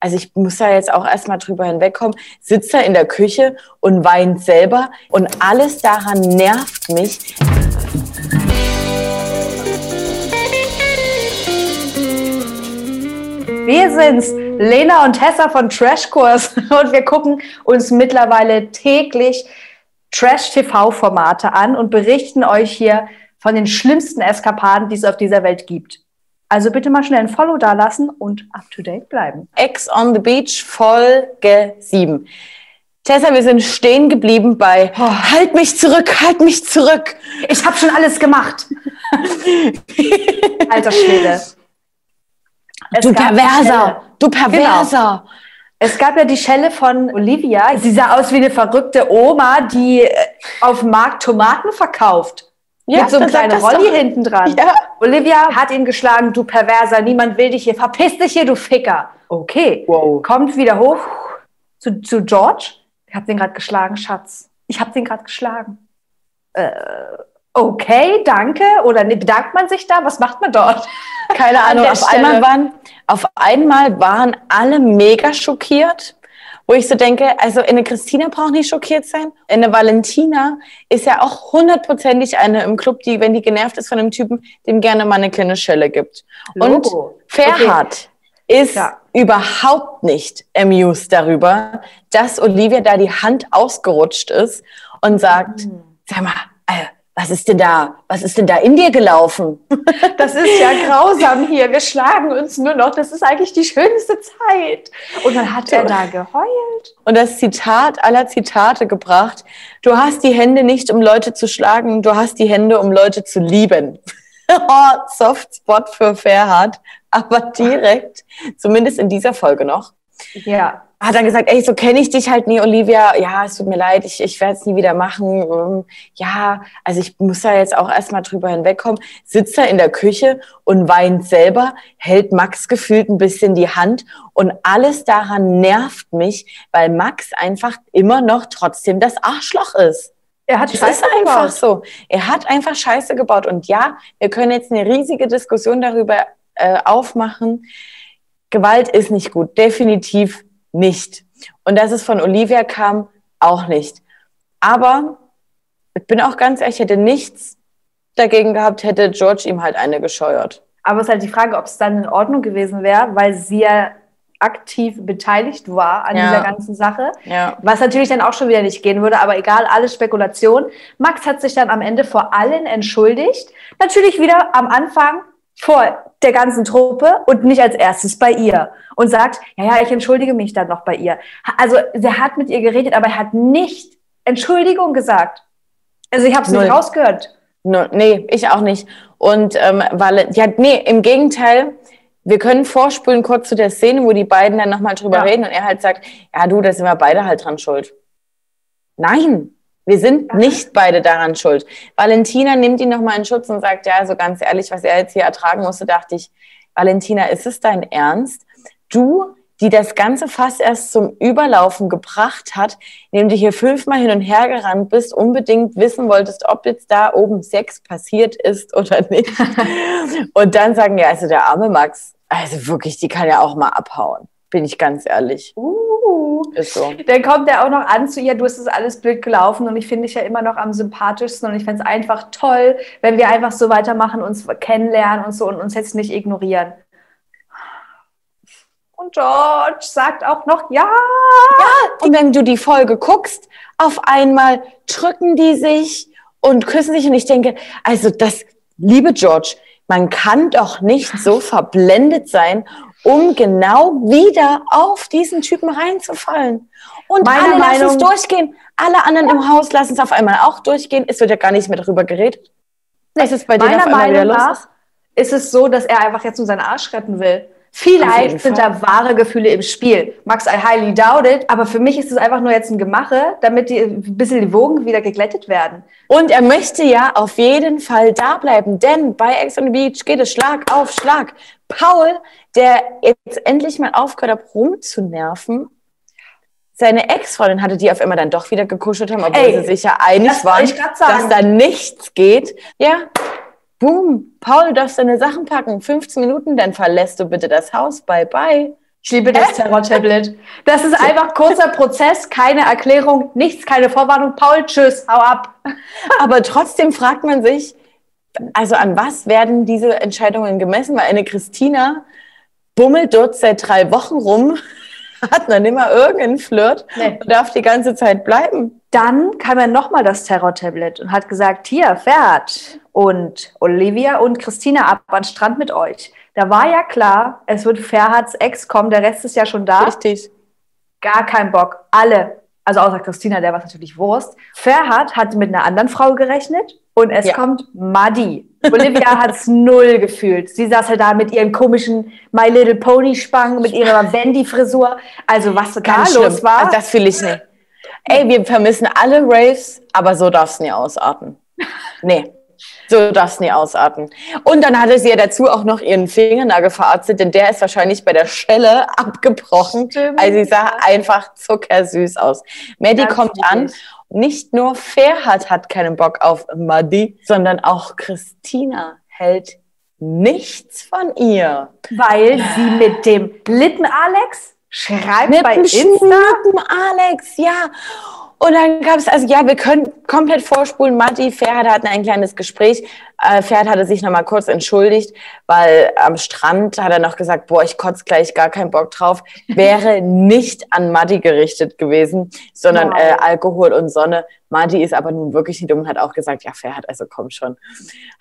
Also ich muss da jetzt auch erstmal drüber hinwegkommen, sitzt da in der Küche und weint selber und alles daran nervt mich. Wir sind's, Lena und Tessa von Trashkurs und wir gucken uns mittlerweile täglich Trash-TV-Formate an und berichten euch hier von den schlimmsten Eskapaden, die es auf dieser Welt gibt. Also bitte mal schnell ein Follow da lassen und up to date bleiben. Ex on the Beach Folge 7. Tessa, wir sind stehen geblieben bei oh. Halt mich zurück, halt mich zurück. Ich habe schon alles gemacht. Alter Schwede. du Perverser, du Perverser. Genau. Es gab ja die Schelle von Olivia. Sie sah aus wie eine verrückte Oma, die äh, auf dem Markt Tomaten verkauft. Ja, mit so einem kleinen Rolli hinten dran. Ja. Olivia hat ihn geschlagen, du Perverser, niemand will dich hier, verpiss dich hier, du Ficker. Okay, wow. kommt wieder hoch zu, zu George. Ich hab den gerade geschlagen, Schatz. Ich hab den gerade geschlagen. Äh, okay, danke. Oder ne, bedankt man sich da? Was macht man dort? Keine Ahnung. Auf einmal, waren, auf einmal waren alle mega schockiert wo ich so denke, also eine Christina braucht nicht schockiert sein. Eine Valentina ist ja auch hundertprozentig eine im Club, die, wenn die genervt ist von einem Typen, dem gerne mal eine kleine Schelle gibt. Logo. Und Ferhat okay. ist ja. überhaupt nicht amused darüber, dass Olivia da die Hand ausgerutscht ist und sagt, mhm. sag mal, was ist denn da, was ist denn da in dir gelaufen? Das ist ja grausam hier. Wir schlagen uns nur noch. Das ist eigentlich die schönste Zeit. Und dann hat er da geheult. Und das Zitat aller Zitate gebracht. Du hast die Hände nicht, um Leute zu schlagen. Du hast die Hände, um Leute zu lieben. oh, Softspot für Fairhard. Aber direkt, zumindest in dieser Folge noch. Ja hat dann gesagt, ey, so kenne ich dich halt nie, Olivia. Ja, es tut mir leid, ich, ich werde es nie wieder machen. Ähm, ja, also ich muss da jetzt auch erstmal drüber hinwegkommen. Sitzt da in der Küche und weint selber, hält Max gefühlt ein bisschen die Hand und alles daran nervt mich, weil Max einfach immer noch trotzdem das Arschloch ist. Er hat das Scheiße ist einfach gebaut. so. Er hat einfach Scheiße gebaut. Und ja, wir können jetzt eine riesige Diskussion darüber äh, aufmachen. Gewalt ist nicht gut, definitiv nicht. Und dass es von Olivia kam, auch nicht. Aber ich bin auch ganz ehrlich, hätte nichts dagegen gehabt, hätte George ihm halt eine gescheuert. Aber es ist halt die Frage, ob es dann in Ordnung gewesen wäre, weil sie ja aktiv beteiligt war an ja. dieser ganzen Sache. Ja. Was natürlich dann auch schon wieder nicht gehen würde, aber egal, alles Spekulation. Max hat sich dann am Ende vor allen entschuldigt. Natürlich wieder am Anfang vor der ganzen Truppe und nicht als erstes bei ihr und sagt, ja, ja, ich entschuldige mich dann noch bei ihr. Also er hat mit ihr geredet, aber er hat nicht Entschuldigung gesagt. Also ich habe es nicht rausgehört. No, nee, ich auch nicht. Und ähm, weil, ja, nee, im Gegenteil, wir können vorspulen kurz zu der Szene, wo die beiden dann nochmal drüber ja. reden und er halt sagt, ja du, da sind wir beide halt dran schuld. Nein, wir sind nicht beide daran schuld. Valentina nimmt ihn nochmal in Schutz und sagt, ja, also ganz ehrlich, was er jetzt hier ertragen musste, dachte ich, Valentina, ist es dein Ernst? Du, die das ganze Fass erst zum Überlaufen gebracht hat, indem du hier fünfmal hin und her gerannt bist, unbedingt wissen wolltest, ob jetzt da oben Sex passiert ist oder nicht. und dann sagen, ja, also der arme Max, also wirklich, die kann ja auch mal abhauen, bin ich ganz ehrlich. Uh. Ist so. Dann kommt er auch noch an zu ihr, du hast es alles blöd gelaufen und ich finde dich ja immer noch am sympathischsten und ich fände es einfach toll, wenn wir einfach so weitermachen, uns kennenlernen und so und uns jetzt nicht ignorieren. Und George sagt auch noch ja. Ja, und wenn du die Folge guckst, auf einmal drücken die sich und küssen sich und ich denke, also das, liebe George, man kann doch nicht so verblendet sein um genau wieder auf diesen Typen reinzufallen. Und Meine alle lassen es durchgehen. Alle anderen ja. im Haus lassen es auf einmal auch durchgehen. Es wird ja gar nicht mehr darüber geredet. Es ist bei dir auf einmal wieder los ist. ist es so, dass er einfach jetzt nur seinen Arsch retten will. Vielleicht sind da wahre Gefühle im Spiel. Max, I highly doubt it. Aber für mich ist es einfach nur jetzt ein Gemache, damit die, ein bisschen die Wogen wieder geglättet werden. Und er möchte ja auf jeden Fall da bleiben, denn bei Ex on the Beach geht es Schlag auf Schlag. Paul, der jetzt endlich mal aufgehört hat, rumzunerven, seine Ex-Freundin hatte, die auf einmal dann doch wieder gekuschelt haben, obwohl Ey, sie sich ja einig waren, dass da nichts geht. Ja, boom, Paul, du darfst deine Sachen packen. 15 Minuten, dann verlässt du bitte das Haus. Bye, bye. Ich liebe das Terror-Tablet. Das ist einfach kurzer Prozess, keine Erklärung, nichts, keine Vorwarnung. Paul, tschüss, hau ab. Aber trotzdem fragt man sich, also an was werden diese Entscheidungen gemessen? Weil eine Christina bummelt dort seit drei Wochen rum, hat noch immer irgendeinen Flirt nee. und darf die ganze Zeit bleiben. Dann kam er nochmal das Terror-Tablet und hat gesagt, hier, Ferhat und Olivia und Christina ab an den Strand mit euch. Da war ja klar, es wird Ferhats Ex kommen, der Rest ist ja schon da. Richtig. Gar kein Bock. Alle, also außer Christina, der war natürlich Wurst. Ferhat hat mit einer anderen Frau gerechnet und es ja. kommt Muddy. Olivia hat es null gefühlt. Sie saß halt da mit ihren komischen My Little Pony Spangen, mit ihrer Wendy-Frisur. Also was da Ganz los schlimm. war. Also das fühle ich nicht. Ey, wir vermissen alle Raves, aber so darf es nie ausarten. Nee. So darf es nie ausarten. Und dann hatte sie ja dazu auch noch ihren Fingernagel verarztet, denn der ist wahrscheinlich bei der Schelle abgebrochen. Stimmt. Also sie sah einfach zuckersüß aus. Maddie Ganz kommt an nicht nur Ferhat hat keinen Bock auf Madi, sondern auch Christina hält nichts von ihr. Weil sie mit dem Lippen Alex schreibt mit bei Insta. Lippen Alex, ja. Und dann gab es, also ja, wir können komplett vorspulen. Matti, Ferhat hatten ein kleines Gespräch. Äh, Ferhat hatte sich nochmal kurz entschuldigt, weil am Strand hat er noch gesagt, boah, ich kotze gleich, gar keinen Bock drauf. Wäre nicht an Matti gerichtet gewesen, sondern wow. äh, Alkohol und Sonne. Matti ist aber nun wirklich nicht dumm und hat auch gesagt, ja, Ferhat, also komm schon.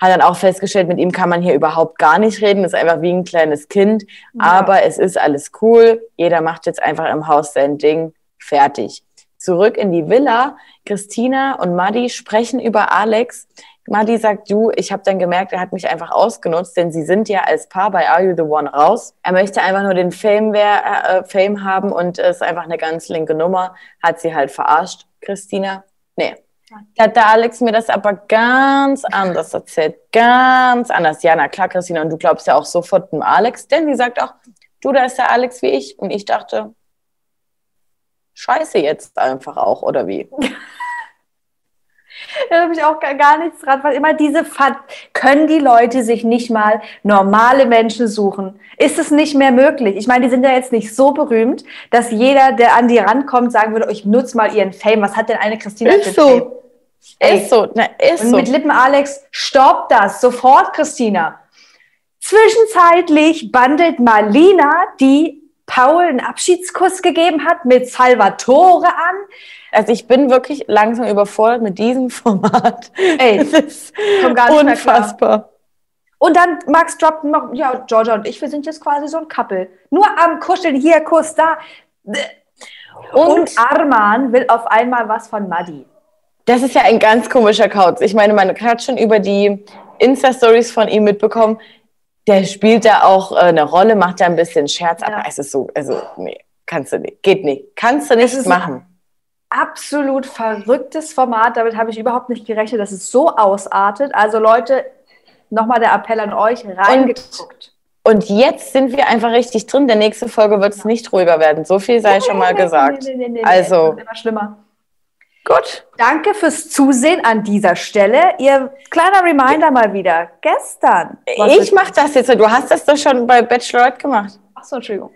Hat dann auch festgestellt, mit ihm kann man hier überhaupt gar nicht reden. Ist einfach wie ein kleines Kind. Ja. Aber es ist alles cool. Jeder macht jetzt einfach im Haus sein Ding. Fertig zurück in die Villa. Christina und Madi sprechen über Alex. Madi sagt, du, ich habe dann gemerkt, er hat mich einfach ausgenutzt, denn sie sind ja als Paar bei Are You the One raus. Er möchte einfach nur den Fame, äh, Fame haben und ist einfach eine ganz linke Nummer. Hat sie halt verarscht, Christina. Nee. Da hat der Alex mir das aber ganz anders erzählt. Ganz anders. Ja, na klar, Christina, und du glaubst ja auch sofort dem Alex, denn sie sagt auch, du, da ist der Alex wie ich. Und ich dachte, scheiße jetzt einfach auch, oder wie? Da habe ich auch gar, nichts dran, weil immer diese Fat können die Leute sich nicht mal normale Menschen suchen. Ist es nicht mehr möglich? Ich meine, die sind ja jetzt nicht so berühmt, dass jeder, der an die rankommt, sagen würde, oh, ich nutze mal ihren Fame. Was hat denn eine Christina ist für so. Fame? Ey. Ist so, Na, ist Und so. mit Lippen Alex, stopp das, sofort, Christina. Zwischenzeitlich bandelt Marlina die Paul einen Abschiedskuss gegeben hat mit Salvatore an. Also ich bin wirklich langsam überfordert mit diesem Format. Ey, das ist unfassbar. Und dann Max droppt noch, ja, Georgia und ich, wir sind jetzt quasi so ein Couple. Nur am Kuscheln, hier, Kuss da. Und, und Arman will auf einmal was von Maddy. Das ist ja ein ganz komischer Kauz. Ich meine, man hat schon über die Insta-Stories von ihm mitbekommen, der spielt da auch äh, eine Rolle, macht da ein bisschen Scherz, ja. aber es ist so, also nee, kannst du nicht, geht nicht, kannst du nicht machen. Absolut verrücktes Format, damit habe ich überhaupt nicht gerechnet, dass es so ausartet. Also Leute, nochmal der Appell an euch, reingeguckt. Und, und jetzt sind wir einfach richtig drin. Der nächste Folge wird es nicht ruhiger werden. So viel sei nee, schon mal nee, gesagt. Nee, also, immer schlimmer. Gut. Danke fürs Zusehen an dieser Stelle. Ihr kleiner Reminder mal wieder. Gestern. Ich mache das jetzt. Du hast das doch schon bei Bachelorette gemacht. Ach so, Entschuldigung.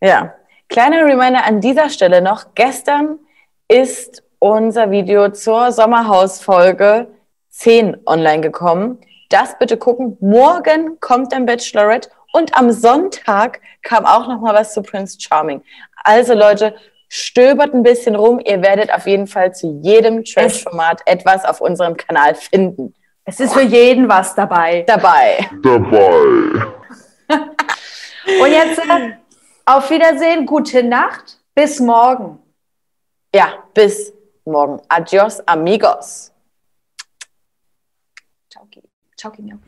Ja. Kleiner Reminder an dieser Stelle noch. Gestern ist unser Video zur Sommerhausfolge 10 online gekommen. Das bitte gucken. Morgen kommt ein Bachelorette und am Sonntag kam auch noch mal was zu Prince Charming. Also Leute, stöbert ein bisschen rum. Ihr werdet auf jeden Fall zu jedem Trash-Format etwas auf unserem Kanal finden. Es ist für jeden was dabei. Dabei. Dabei. Und jetzt äh, auf Wiedersehen, gute Nacht, bis morgen. Ja, bis morgen. Adios, amigos. Ciao, Ciao, Ciao.